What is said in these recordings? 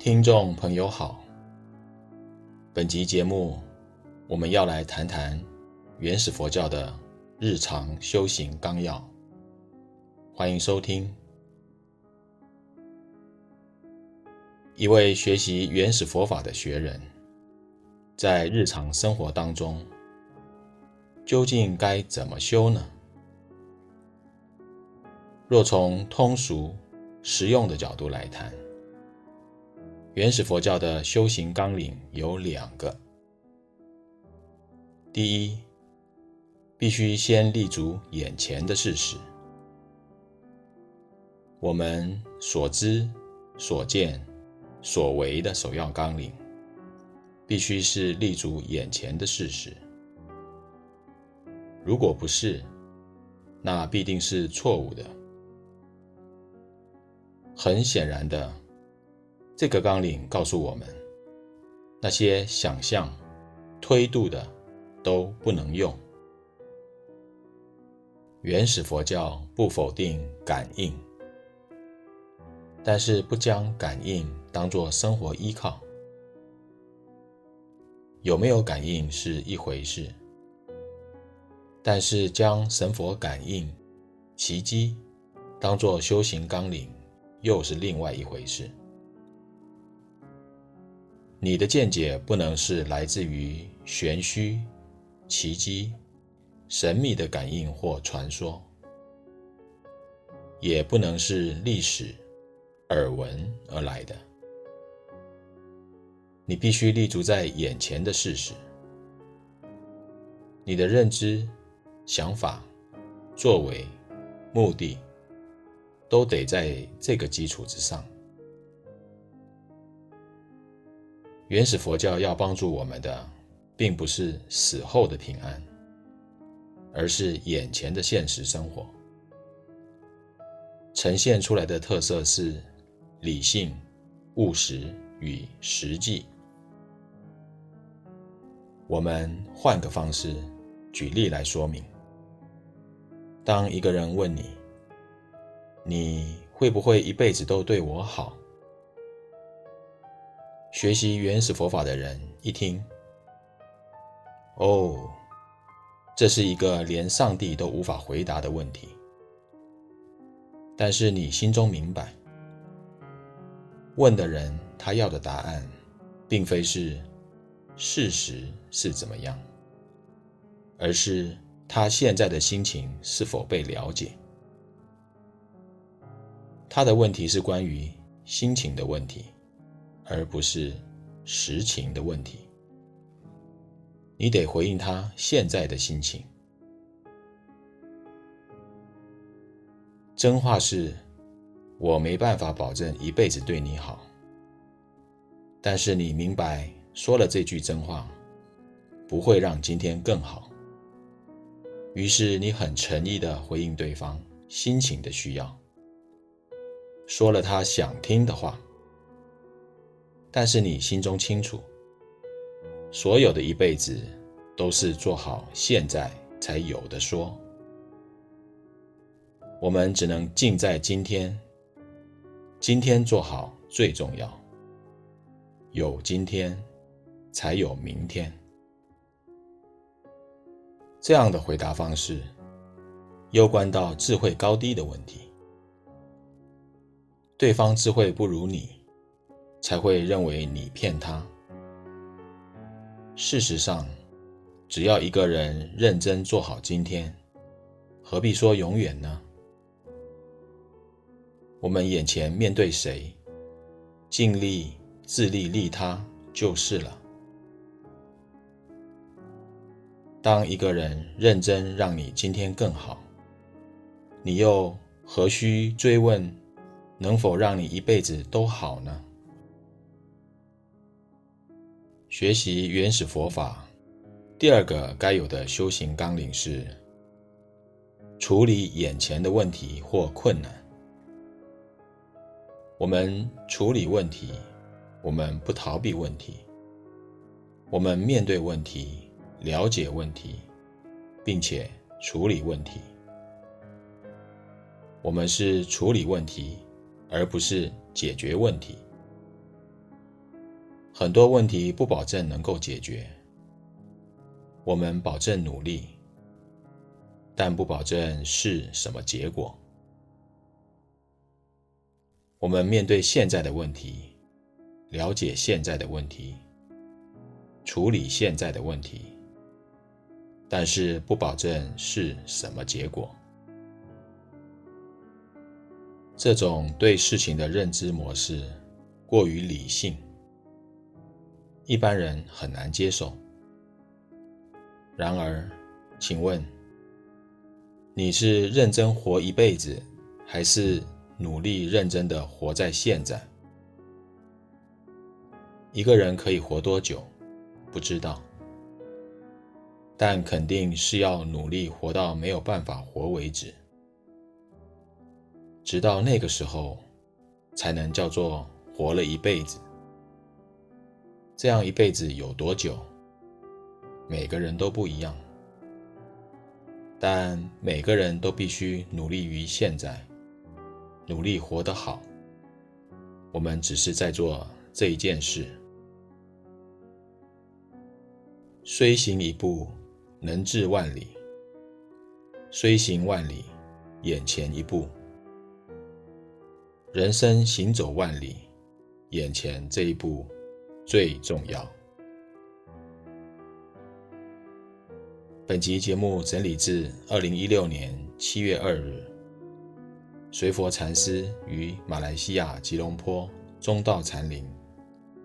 听众朋友好，本集节目我们要来谈谈原始佛教的日常修行纲要，欢迎收听。一位学习原始佛法的学人，在日常生活当中，究竟该怎么修呢？若从通俗实用的角度来谈，原始佛教的修行纲领有两个：第一，必须先立足眼前的事实，我们所知、所见、所为的首要纲领，必须是立足眼前的事实。如果不是，那必定是错误的。很显然的，这个纲领告诉我们，那些想象、推度的都不能用。原始佛教不否定感应，但是不将感应当作生活依靠。有没有感应是一回事，但是将神佛感应、奇迹当作修行纲领。又是另外一回事。你的见解不能是来自于玄虚、奇迹、神秘的感应或传说，也不能是历史、耳闻而来的。你必须立足在眼前的事实，你的认知、想法、作为、目的。都得在这个基础之上。原始佛教要帮助我们的，并不是死后的平安，而是眼前的现实生活。呈现出来的特色是理性、务实与实际。我们换个方式举例来说明：当一个人问你，你会不会一辈子都对我好？学习原始佛法的人一听，哦，这是一个连上帝都无法回答的问题。但是你心中明白，问的人他要的答案，并非是事实是怎么样，而是他现在的心情是否被了解。他的问题是关于心情的问题，而不是实情的问题。你得回应他现在的心情。真话是，我没办法保证一辈子对你好。但是你明白，说了这句真话，不会让今天更好。于是你很诚意的回应对方心情的需要。说了他想听的话，但是你心中清楚，所有的一辈子都是做好现在才有的说。我们只能尽在今天，今天做好最重要。有今天，才有明天。这样的回答方式，攸关到智慧高低的问题。对方智慧不如你，才会认为你骗他。事实上，只要一个人认真做好今天，何必说永远呢？我们眼前面对谁，尽力自利利他就是了。当一个人认真让你今天更好，你又何须追问？能否让你一辈子都好呢？学习原始佛法，第二个该有的修行纲领是处理眼前的问题或困难。我们处理问题，我们不逃避问题，我们面对问题，了解问题，并且处理问题。我们是处理问题。而不是解决问题。很多问题不保证能够解决，我们保证努力，但不保证是什么结果。我们面对现在的问题，了解现在的问题，处理现在的问题，但是不保证是什么结果。这种对事情的认知模式过于理性，一般人很难接受。然而，请问，你是认真活一辈子，还是努力认真的活在现在？一个人可以活多久？不知道，但肯定是要努力活到没有办法活为止，直到那个时候，才能叫做活了一辈子。这样一辈子有多久？每个人都不一样，但每个人都必须努力于现在，努力活得好。我们只是在做这一件事。虽行一步，能至万里；虽行万里，眼前一步。人生行走万里，眼前这一步最重要。本集节目整理自二零一六年七月二日，随佛禅师于马来西亚吉隆坡中道禅林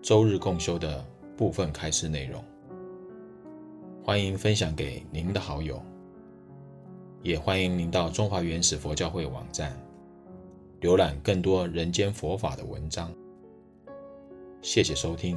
周日共修的部分开示内容。欢迎分享给您的好友，也欢迎您到中华原始佛教会网站浏览更多人间佛法的文章。谢谢收听。